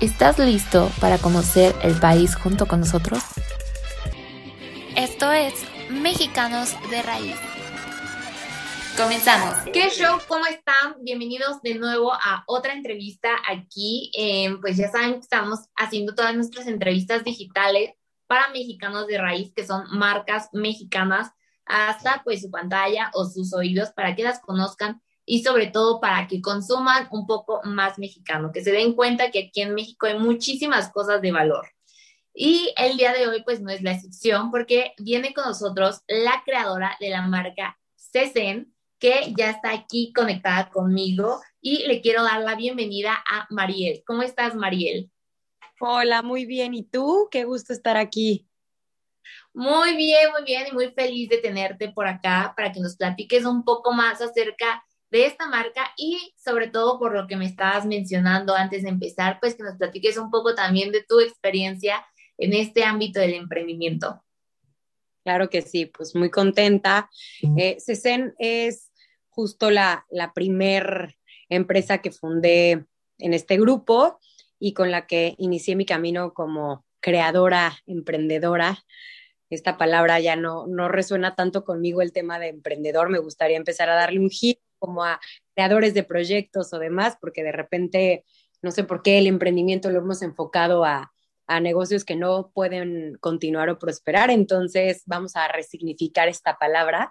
¿Estás listo para conocer el país junto con nosotros? Esto es Mexicanos de Raíz. Comenzamos. ¿Qué show? ¿Cómo están? Bienvenidos de nuevo a otra entrevista aquí. Eh, pues ya saben que estamos haciendo todas nuestras entrevistas digitales para mexicanos de raíz, que son marcas mexicanas, hasta pues su pantalla o sus oídos para que las conozcan y sobre todo para que consuman un poco más mexicano, que se den cuenta que aquí en México hay muchísimas cosas de valor. Y el día de hoy pues no es la excepción porque viene con nosotros la creadora de la marca CECEN, que ya está aquí conectada conmigo y le quiero dar la bienvenida a Mariel. ¿Cómo estás, Mariel? Hola, muy bien. ¿Y tú? Qué gusto estar aquí. Muy bien, muy bien y muy feliz de tenerte por acá para que nos platiques un poco más acerca de esta marca y sobre todo por lo que me estabas mencionando antes de empezar, pues que nos platiques un poco también de tu experiencia en este ámbito del emprendimiento. Claro que sí, pues muy contenta. Eh, CECEN es justo la, la primer empresa que fundé en este grupo y con la que inicié mi camino como creadora, emprendedora. Esta palabra ya no, no resuena tanto conmigo el tema de emprendedor, me gustaría empezar a darle un giro como a creadores de proyectos o demás, porque de repente, no sé por qué el emprendimiento lo hemos enfocado a, a negocios que no pueden continuar o prosperar. Entonces, vamos a resignificar esta palabra.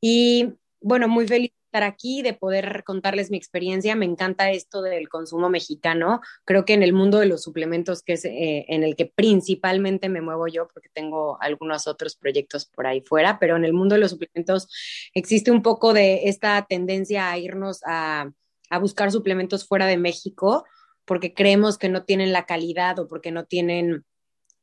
Y bueno, muy feliz estar aquí, de poder contarles mi experiencia. Me encanta esto del consumo mexicano. Creo que en el mundo de los suplementos, que es eh, en el que principalmente me muevo yo, porque tengo algunos otros proyectos por ahí fuera, pero en el mundo de los suplementos existe un poco de esta tendencia a irnos a, a buscar suplementos fuera de México, porque creemos que no tienen la calidad o porque no tienen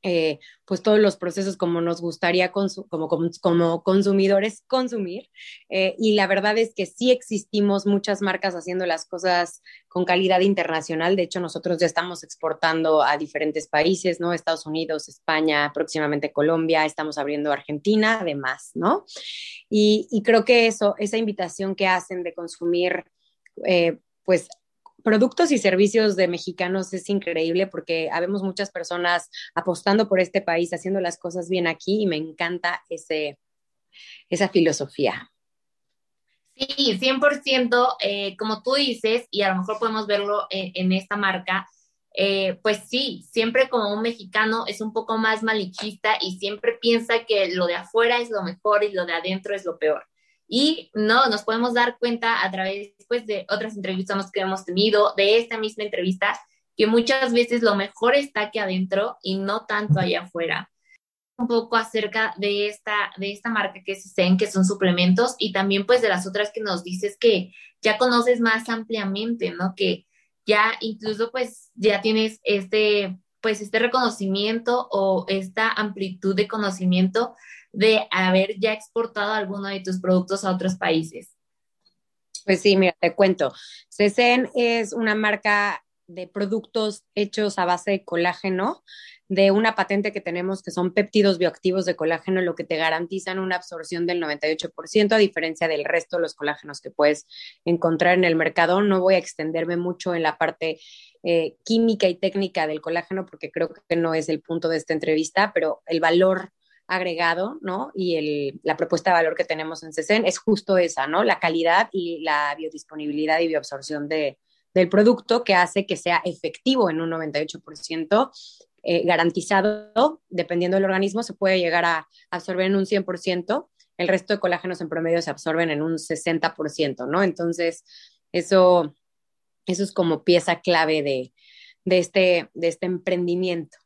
eh, pues todos los procesos como nos gustaría como, como, consumidores consumir. Eh, y la verdad es que sí existimos muchas marcas haciendo las cosas con calidad internacional. De hecho, nosotros ya estamos exportando a diferentes países, ¿no? Estados Unidos, España, próximamente Colombia, estamos abriendo Argentina, además, ¿no? Y, creo que eso, esa invitación que hacen de consumir, eh, pues productos y servicios de mexicanos es increíble porque habemos muchas personas apostando por este país, haciendo las cosas bien aquí y me encanta ese, esa filosofía. Sí, 100%, eh, como tú dices, y a lo mejor podemos verlo en, esta marca, eh, pues sí, siempre como un mexicano es un poco más malichista y siempre piensa que lo de afuera es lo mejor y lo de adentro es lo peor. Y no, nos podemos dar cuenta a través pues, de otras entrevistas que hemos tenido, de esta misma entrevista, que muchas veces lo mejor está aquí adentro y no tanto allá afuera. Un poco acerca de esta, de esta marca que es Zen, que son suplementos, y también pues de las otras que nos dices que ya conoces más ampliamente, ¿no? Que ya incluso pues ya tienes este, pues este reconocimiento o esta amplitud de conocimiento de haber ya exportado alguno de tus productos a otros países? Pues sí, mira, te cuento. CECEN es una marca de productos hechos a base de colágeno, de una patente que tenemos que son péptidos bioactivos de colágeno, lo que te garantizan una absorción del 98%, a diferencia del resto de los colágenos que puedes encontrar en el mercado. No voy a extenderme mucho en la parte eh, química y técnica del colágeno porque creo que no es el punto de esta entrevista, pero el valor agregado, ¿no? Y la propuesta de valor que tenemos en CECEN es justo esa, ¿no? La calidad y la biodisponibilidad y bioabsorción de, del producto que hace que sea efectivo en un 98%, eh, garantizado, dependiendo del organismo, se puede llegar a absorber en un 100%, el resto de colágenos en promedio se absorben en un 60%, ¿no? Entonces, eso, eso es como pieza clave de, este, de este emprendimiento.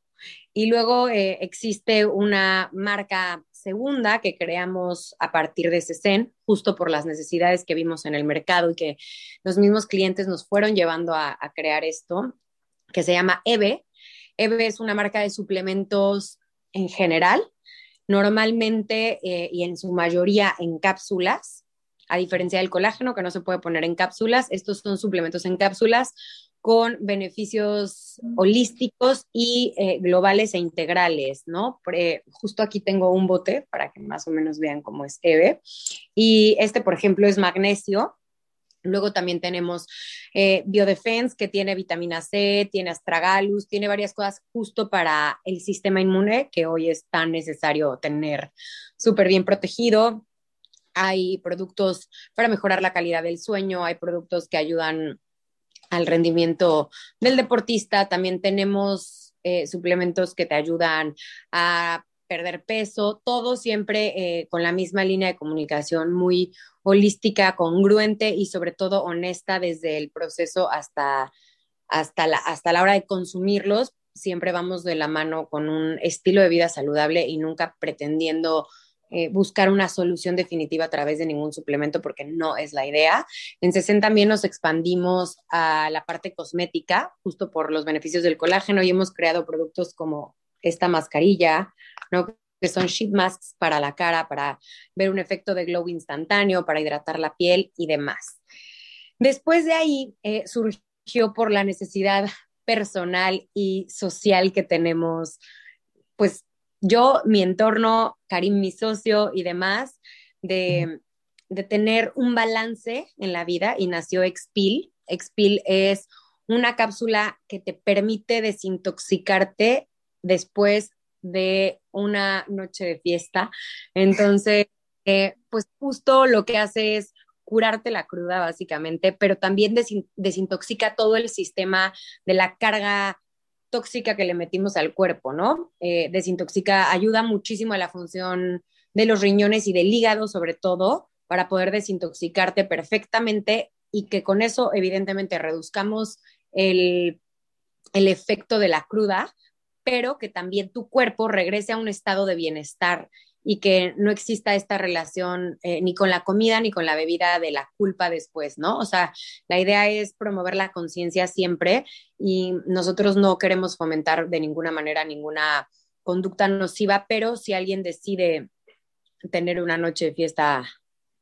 Y luego eh, existe una marca segunda que creamos a partir de CECEN, justo por las necesidades que vimos en el mercado y que los mismos clientes nos fueron llevando a, crear esto, que se llama EVE. EVE es una marca de suplementos en general, normalmente eh, y en su mayoría en cápsulas, a diferencia del colágeno que no se puede poner en cápsulas, estos son suplementos en cápsulas con beneficios holísticos y eh, globales e integrales, ¿no? justo aquí tengo un bote para que más o menos vean cómo es EVE. Y este, por ejemplo, es magnesio. Luego también tenemos eh, Biodefense, que tiene vitamina C, tiene astragalus, tiene varias cosas justo para el sistema inmune, que hoy es tan necesario tener súper bien protegido. Hay productos para mejorar la calidad del sueño, hay productos que ayudan al rendimiento del deportista. También tenemos eh, suplementos que te ayudan a perder peso, todo siempre eh, con la misma línea de comunicación muy holística, congruente y sobre todo honesta desde el proceso hasta, hasta, la, hasta la hora de consumirlos. Siempre vamos de la mano con un estilo de vida saludable y nunca pretendiendo eh, buscar una solución definitiva a través de ningún suplemento porque no es la idea. En CESEN también nos expandimos a la parte cosmética, justo por los beneficios del colágeno y hemos creado productos como esta mascarilla, ¿no? que son sheet masks para la cara, para ver un efecto de glow instantáneo, para hidratar la piel y demás. Después de ahí eh, surgió por la necesidad personal y social que tenemos, pues yo, mi entorno, Karim, mi socio y demás, de, tener un balance en la vida y nació Expil. Expil es una cápsula que te permite desintoxicarte después de una noche de fiesta. Entonces, eh, pues justo lo que hace es curarte la cruda básicamente, pero también desintoxica todo el sistema de la carga tóxica que le metimos al cuerpo, ¿no? Eh, desintoxica, ayuda muchísimo a la función de los riñones y del hígado, sobre todo, para poder desintoxicarte perfectamente y que con eso, evidentemente, reduzcamos el, el efecto de la cruda, pero que también tu cuerpo regrese a un estado de bienestar y que no exista esta relación eh, ni con la comida ni con la bebida de la culpa después, ¿no? O sea, la idea es promover la conciencia siempre y nosotros no queremos fomentar de ninguna manera ninguna conducta nociva, pero si alguien decide tener una noche de fiesta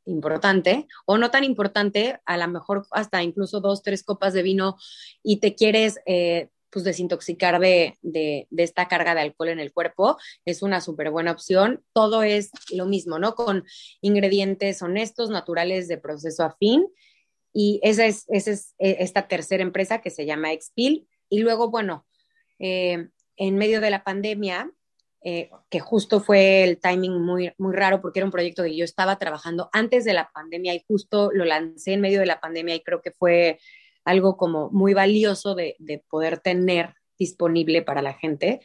importante o no tan importante, a lo mejor hasta incluso dos, tres copas de vino y te quieres eh, pues desintoxicar de, de, esta carga de alcohol en el cuerpo es una súper buena opción. Todo es lo mismo, ¿no? Con ingredientes honestos, naturales de proceso afín. Y esa es, esa es eh, esta tercera empresa que se llama Expil. Y luego, bueno, eh, en medio de la pandemia, eh, que justo fue el timing muy, muy raro porque era un proyecto que yo estaba trabajando antes de la pandemia y justo lo lancé en medio de la pandemia y creo que fue algo como muy valioso de, poder tener disponible para la gente,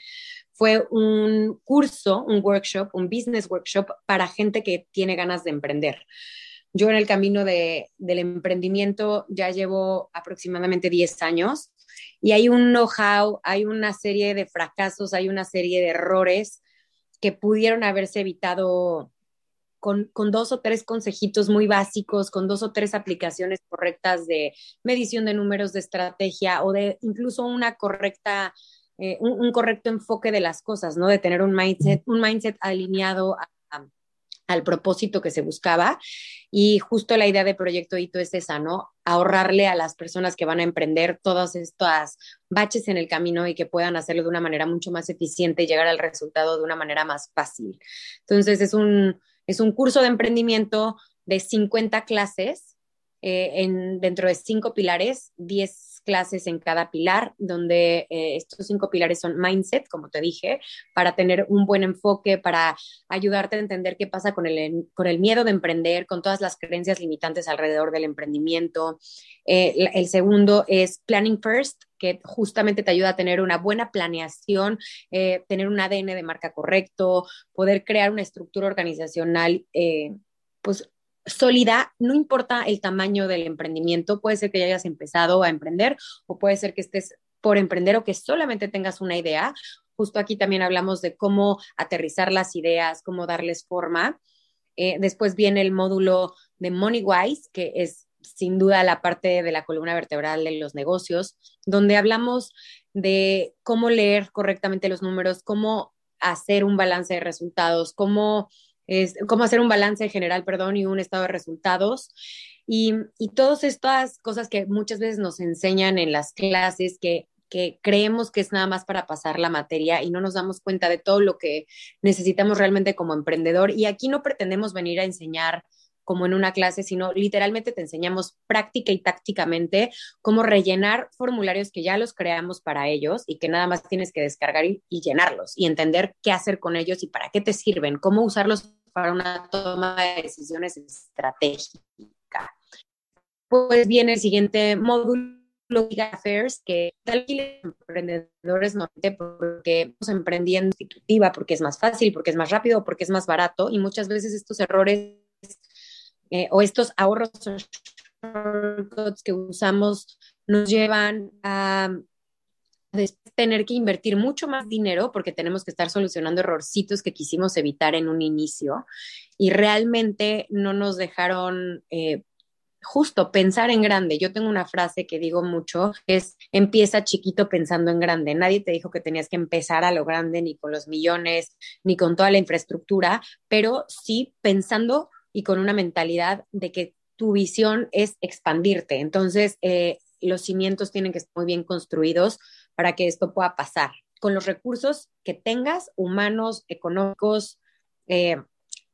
fue un curso, un workshop, un business workshop para gente que tiene ganas de emprender. Yo en el camino del emprendimiento ya llevo aproximadamente 10 años y hay un know-how, hay una serie de fracasos, hay una serie de errores que pudieron haberse evitado con, dos o tres consejitos muy básicos, con dos o tres aplicaciones correctas de medición de números de estrategia o de incluso una correcta, eh, un, correcto enfoque de las cosas, ¿no? De tener un mindset, un mindset alineado al propósito que se buscaba. Y justo la idea de Proyecto Hito es esa, ¿no? Ahorrarle a las personas que van a emprender todas estas baches en el camino y que puedan hacerlo de una manera mucho más eficiente y llegar al resultado de una manera más fácil. Entonces, es un, es un curso de emprendimiento de 50 clases eh, en, dentro de cinco pilares, 10 clases en cada pilar, donde eh, estos cinco pilares son mindset, como te dije, para tener un buen enfoque, para ayudarte a entender qué pasa con el, con el miedo de emprender, con todas las creencias limitantes alrededor del emprendimiento. Eh, el segundo es planning first, que justamente te ayuda a tener una buena planeación, eh, tener un ADN de marca correcto, poder crear una estructura organizacional, pues sólida, no importa el tamaño del emprendimiento, puede ser que ya hayas empezado a emprender o puede ser que estés por emprender o que solamente tengas una idea. Justo aquí también hablamos de cómo aterrizar las ideas, cómo darles forma. Eh, después viene el módulo de MoneyWise, que es sin duda la parte de la columna vertebral de los negocios, donde hablamos de cómo leer correctamente los números, cómo hacer un balance de resultados, cómo, es, cómo hacer un balance general, perdón, y un estado de resultados. Y, y todas estas cosas que muchas veces nos enseñan en las clases que que creemos que es nada más para pasar la materia y no nos damos cuenta de todo lo que necesitamos realmente como emprendedor. Y aquí no pretendemos venir a enseñar como en una clase, sino literalmente te enseñamos práctica y tácticamente cómo rellenar formularios que ya los creamos para ellos y que nada más tienes que descargar y, llenarlos y entender qué hacer con ellos y para qué te sirven, cómo usarlos para una toma de decisiones estratégicas. Pues viene el siguiente módulo Affairs, que tal emprendedores no porque estamos emprendiendo institutiva, porque es más fácil, porque es más rápido, porque es más barato, y muchas veces estos errores eh, o estos ahorros que usamos nos llevan a tener que invertir mucho más dinero porque tenemos que estar solucionando errorcitos que quisimos evitar en un inicio y realmente no nos dejaron eh, justo pensar en grande. Yo tengo una frase que digo mucho, es empieza chiquito pensando en grande. Nadie te dijo que tenías que empezar a lo grande ni con los millones, ni con toda la infraestructura, pero sí pensando y con una mentalidad de que tu visión es expandirte. Entonces, eh, los cimientos tienen que estar muy bien construidos para que esto pueda pasar. Con los recursos que tengas, humanos, económicos, eh,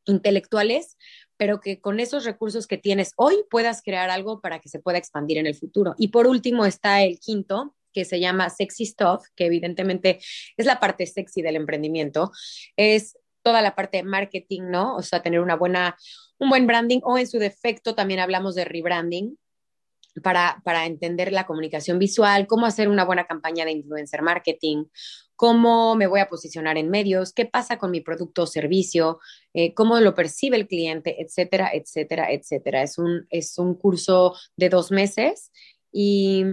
intelectuales, pero que con esos recursos que tienes hoy puedas crear algo para que se pueda expandir en el futuro. Y por último está el quinto, que se llama Sexy Stuff, que evidentemente es la parte sexy del emprendimiento. Es toda la parte de marketing, ¿no? O sea, tener una buena, un buen branding o en su defecto también hablamos de rebranding para, para entender la comunicación visual, cómo hacer una buena campaña de influencer marketing, cómo me voy a posicionar en medios, qué pasa con mi producto o servicio, eh, cómo lo percibe el cliente, etcétera, etcétera, etcétera. Es un, es un curso de dos meses y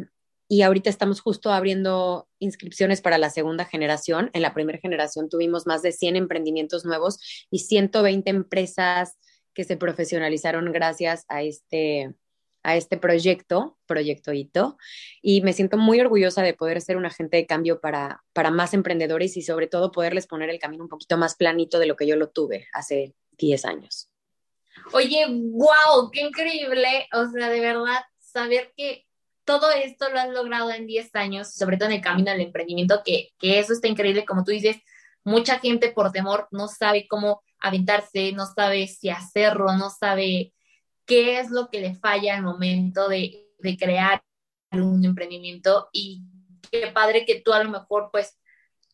y ahorita estamos justo abriendo inscripciones para la segunda generación. En la primera generación tuvimos más de 100 emprendimientos nuevos y 120 empresas que se profesionalizaron gracias a este, a este proyecto, Proyecto Hito, y me siento muy orgullosa de poder ser un agente de cambio para, para más emprendedores y sobre todo poderles poner el camino un poquito más planito de lo que yo lo tuve hace 10 años. Oye, wow, qué increíble, o sea, de verdad, saber que todo esto lo has logrado en 10 años, sobre todo en el camino del emprendimiento, que, que eso está increíble, como tú dices, mucha gente por temor no sabe cómo aventarse, no sabe si hacerlo, no sabe qué es lo que le falla al momento de, de crear un emprendimiento. Y qué padre que tú a lo mejor pues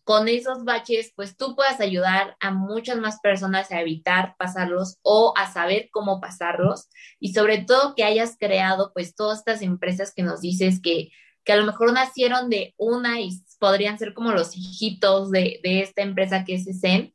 con esos baches, pues tú puedas ayudar a muchas más personas a evitar pasarlos o a saber cómo pasarlos. Y sobre todo que hayas creado pues todas estas empresas que nos dices que, que a lo mejor nacieron de una y podrían ser como los hijitos de, de esta empresa que es Zen,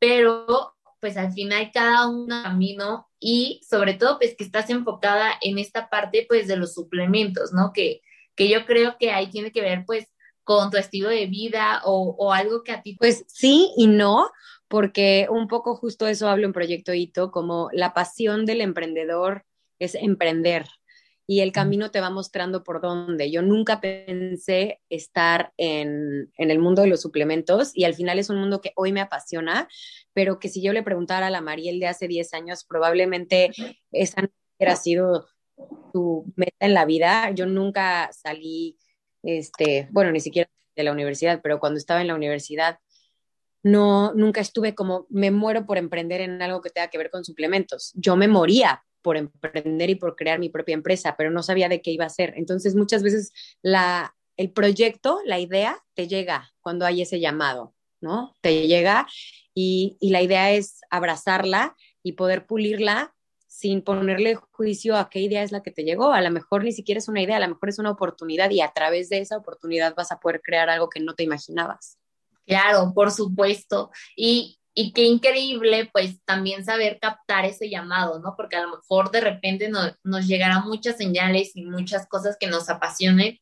pero pues al final cada uno camino y sobre todo pues que estás enfocada en esta parte pues de los suplementos, ¿no? Que, que yo creo que ahí tiene que ver pues con tu estilo de vida o, algo que a ti... Pues sí y no, porque un poco justo eso hablo en Proyecto Hito, como la pasión del emprendedor es emprender y el camino te va mostrando por dónde. Yo nunca pensé estar en, en, el mundo de los suplementos y al final es un mundo que hoy me apasiona, pero que si yo le preguntara a la Mariel de hace 10 años, probablemente esa no hubiera sido tu meta en la vida. Yo nunca salí este, bueno, ni siquiera de la universidad, pero cuando estaba en la universidad, no, nunca estuve como, me muero por emprender en algo que tenga que ver con suplementos. Yo me moría por emprender y por crear mi propia empresa, pero no sabía de qué iba a ser. Entonces, muchas veces la, el proyecto, la idea, te llega cuando hay ese llamado, ¿no? Te llega y, y la idea es abrazarla y poder pulirla sin ponerle juicio a qué idea es la que te llegó. A lo mejor ni siquiera es una idea, a lo mejor es una oportunidad y a través de esa oportunidad vas a poder crear algo que no te imaginabas. Claro, por supuesto. Y, y qué increíble, pues también saber captar ese llamado, ¿no? Porque a lo mejor de repente nos llegarán muchas señales y muchas cosas que nos apasionen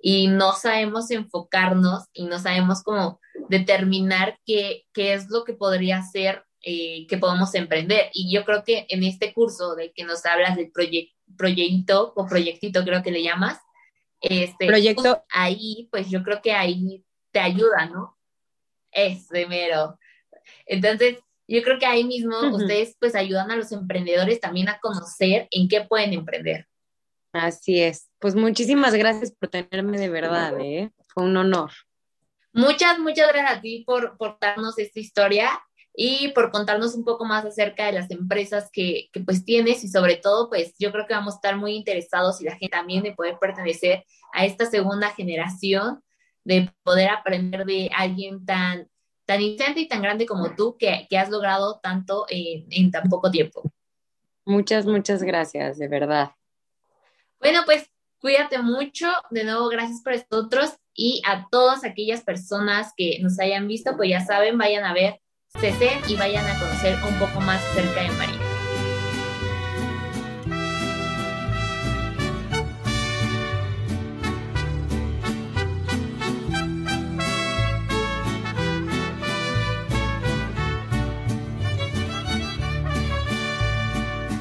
y no sabemos enfocarnos y no sabemos cómo determinar qué, qué es lo que podría ser eh, que podemos emprender. Y yo creo que en este curso de que nos hablas del proyecto o proyectito, creo que le llamas, este, proyecto. ahí, pues yo creo que ahí te ayuda, ¿no? Es mero. Entonces, yo creo que ahí mismo ustedes pues ayudan a los emprendedores también a conocer en qué pueden emprender. Así es. Pues muchísimas gracias por tenerme de verdad, ¿eh? Fue un honor. Muchas, muchas gracias a ti por, por darnos esta historia y por contarnos un poco más acerca de las empresas que, que, pues tienes y sobre todo pues yo creo que vamos a estar muy interesados y la gente también de poder pertenecer a esta segunda generación, de poder aprender de alguien tan, tan inocente y tan grande como tú que, que has logrado tanto en, en tan poco tiempo. Muchas, muchas gracias, de verdad. Bueno, pues cuídate mucho. De nuevo, gracias por nosotros y a todas aquellas personas que nos hayan visto, pues ya saben, vayan a ver CC y vayan a conocer un poco más cerca de María.